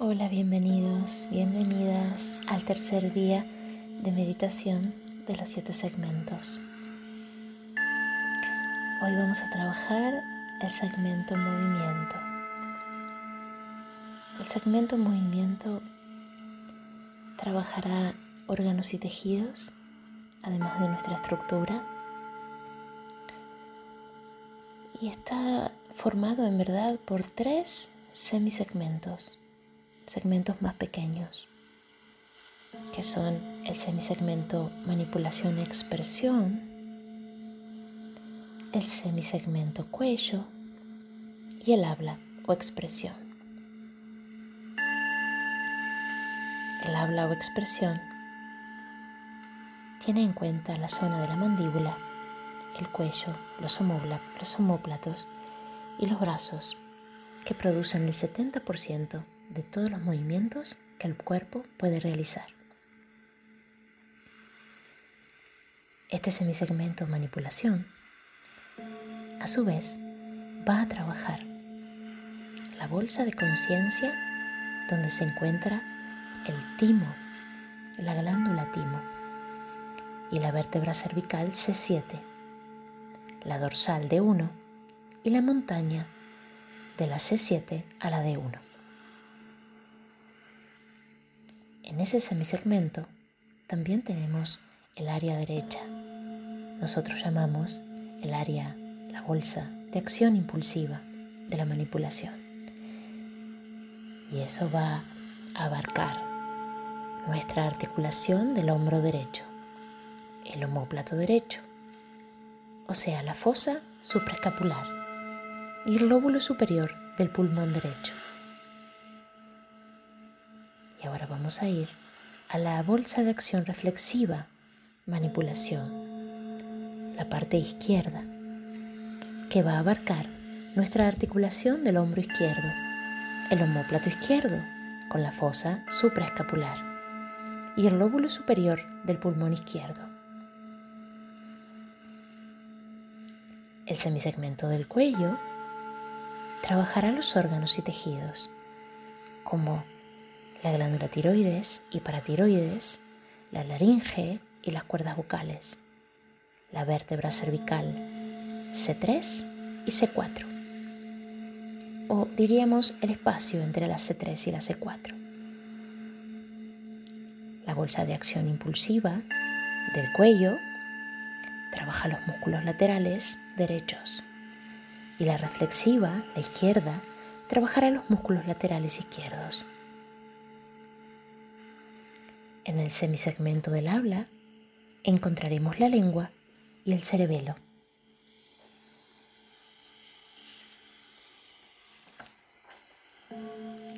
Hola, bienvenidos, bienvenidas al tercer día de meditación de los siete segmentos. Hoy vamos a trabajar el segmento movimiento. El segmento movimiento trabajará órganos y tejidos, además de nuestra estructura. Y está formado en verdad por tres semisegmentos segmentos más pequeños, que son el semisegmento manipulación-expresión, el semisegmento cuello y el habla o expresión. El habla o expresión tiene en cuenta la zona de la mandíbula, el cuello, los, los homóplatos y los brazos, que producen el 70% de todos los movimientos que el cuerpo puede realizar. Este semisegmento manipulación, a su vez, va a trabajar la bolsa de conciencia donde se encuentra el timo, la glándula timo y la vértebra cervical C7, la dorsal D1 y la montaña de la C7 a la D1. En ese semisegmento también tenemos el área derecha. Nosotros llamamos el área, la bolsa de acción impulsiva de la manipulación. Y eso va a abarcar nuestra articulación del hombro derecho, el homóplato derecho, o sea, la fosa supraescapular y el lóbulo superior del pulmón derecho. Y ahora vamos a ir a la bolsa de acción reflexiva, manipulación, la parte izquierda, que va a abarcar nuestra articulación del hombro izquierdo, el homóplato izquierdo, con la fosa supraescapular, y el lóbulo superior del pulmón izquierdo. El semisegmento del cuello trabajará los órganos y tejidos, como la glándula tiroides y paratiroides, la laringe y las cuerdas vocales, la vértebra cervical C3 y C4, o diríamos el espacio entre la C3 y la C4. La bolsa de acción impulsiva del cuello trabaja los músculos laterales derechos y la reflexiva, la izquierda, trabajará los músculos laterales izquierdos. En el semisegmento del habla encontraremos la lengua y el cerebelo.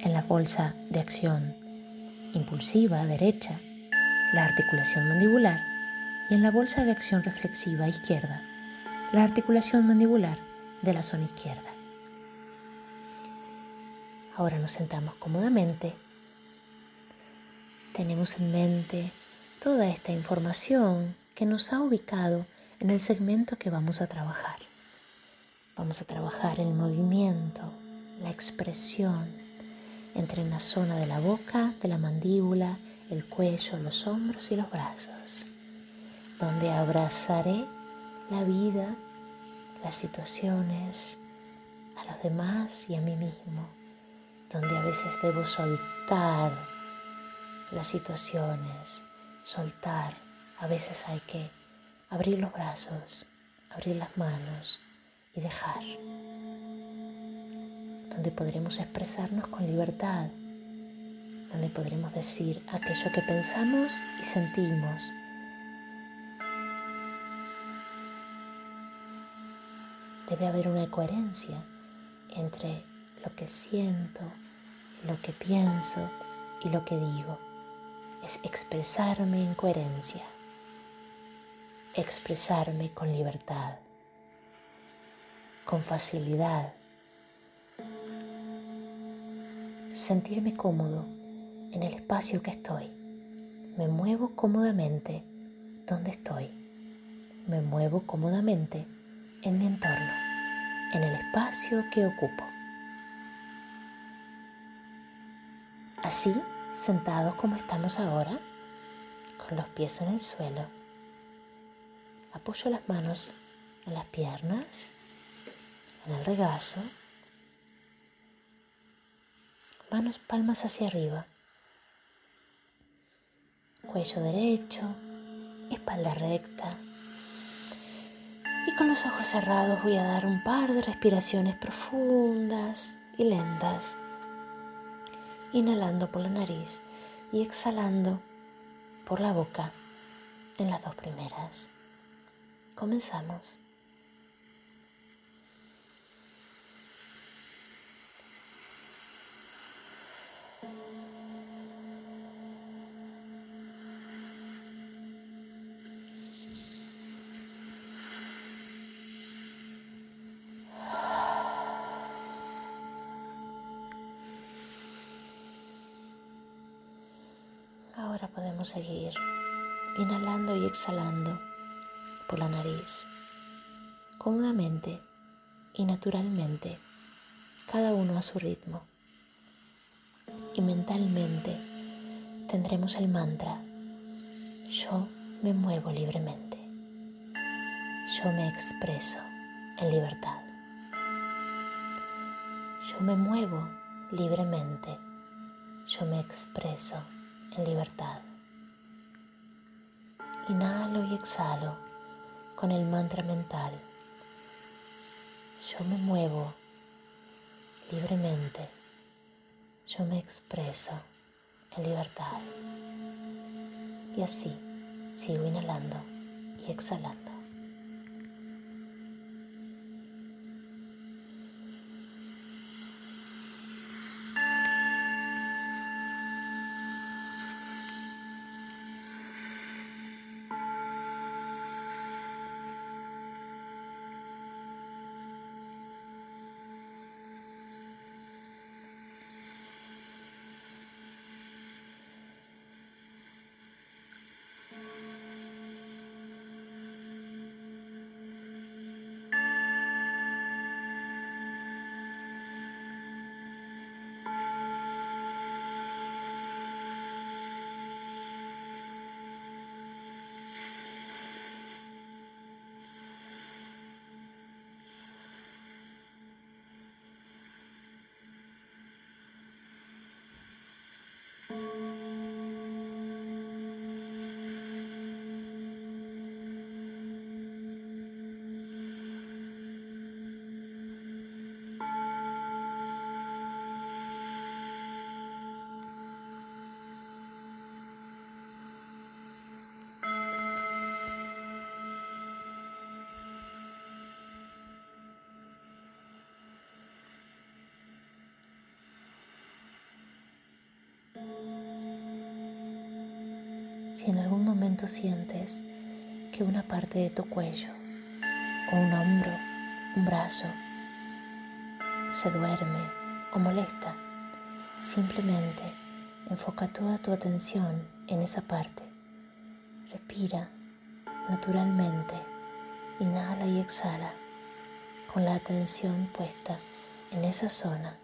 En la bolsa de acción impulsiva derecha, la articulación mandibular y en la bolsa de acción reflexiva izquierda, la articulación mandibular de la zona izquierda. Ahora nos sentamos cómodamente tenemos en mente toda esta información que nos ha ubicado en el segmento que vamos a trabajar. Vamos a trabajar el movimiento, la expresión entre la zona de la boca, de la mandíbula, el cuello, los hombros y los brazos, donde abrazaré la vida, las situaciones, a los demás y a mí mismo, donde a veces debo soltar las situaciones, soltar. A veces hay que abrir los brazos, abrir las manos y dejar. Donde podremos expresarnos con libertad, donde podremos decir aquello que pensamos y sentimos. Debe haber una coherencia entre lo que siento, lo que pienso y lo que digo es expresarme en coherencia, expresarme con libertad, con facilidad, sentirme cómodo en el espacio que estoy. Me muevo cómodamente donde estoy. Me muevo cómodamente en mi entorno, en el espacio que ocupo. Así, sentados como estamos ahora, con los pies en el suelo, apoyo las manos en las piernas, en el regazo, manos palmas hacia arriba, cuello derecho, espalda recta. Y con los ojos cerrados voy a dar un par de respiraciones profundas y lentas inhalando por la nariz y exhalando por la boca en las dos primeras. Comenzamos. Podemos seguir inhalando y exhalando por la nariz, cómodamente y naturalmente, cada uno a su ritmo. Y mentalmente tendremos el mantra, yo me muevo libremente, yo me expreso en libertad, yo me muevo libremente, yo me expreso en libertad. Inhalo y exhalo con el mantra mental. Yo me muevo libremente. Yo me expreso en libertad. Y así sigo inhalando y exhalando. Si en algún momento sientes que una parte de tu cuello o un hombro, un brazo se duerme o molesta, simplemente enfoca toda tu atención en esa parte. Respira naturalmente, inhala y exhala con la atención puesta en esa zona.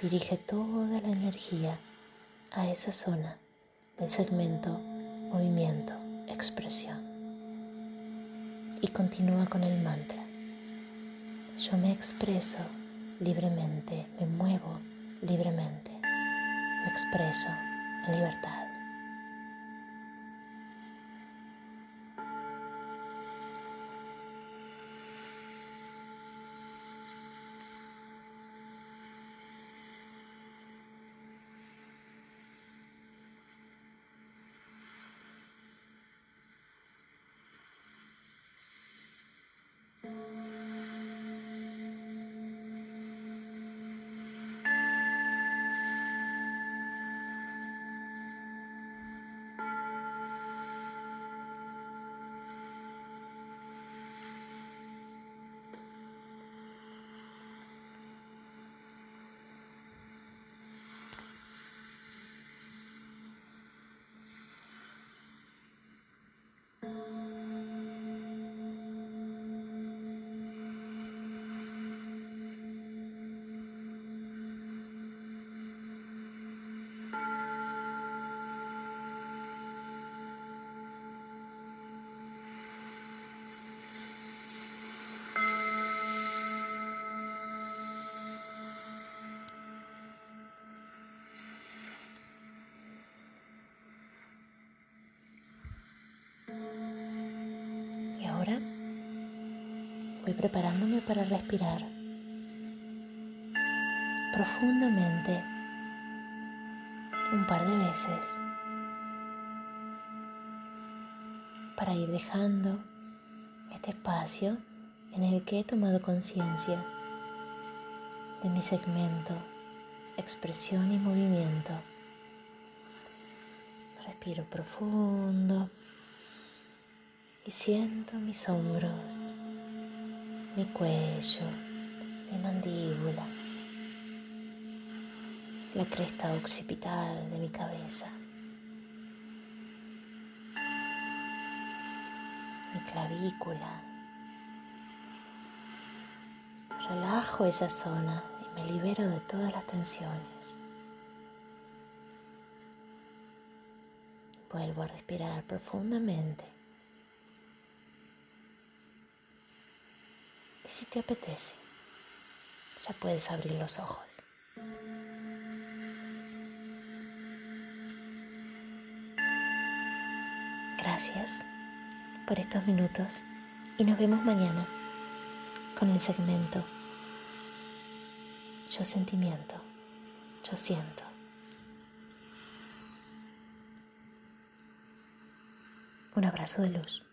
Dirige toda la energía a esa zona del segmento movimiento, expresión. Y continúa con el mantra. Yo me expreso libremente, me muevo libremente, me expreso en libertad. Voy preparándome para respirar profundamente un par de veces para ir dejando este espacio en el que he tomado conciencia de mi segmento, expresión y movimiento. Respiro profundo y siento mis hombros, mi cuello, mi mandíbula, la cresta occipital de mi cabeza, mi clavícula. Relajo esa zona y me libero de todas las tensiones. Vuelvo a respirar profundamente. Y si te apetece, ya puedes abrir los ojos. Gracias por estos minutos y nos vemos mañana con el segmento Yo sentimiento, yo siento. Un abrazo de luz.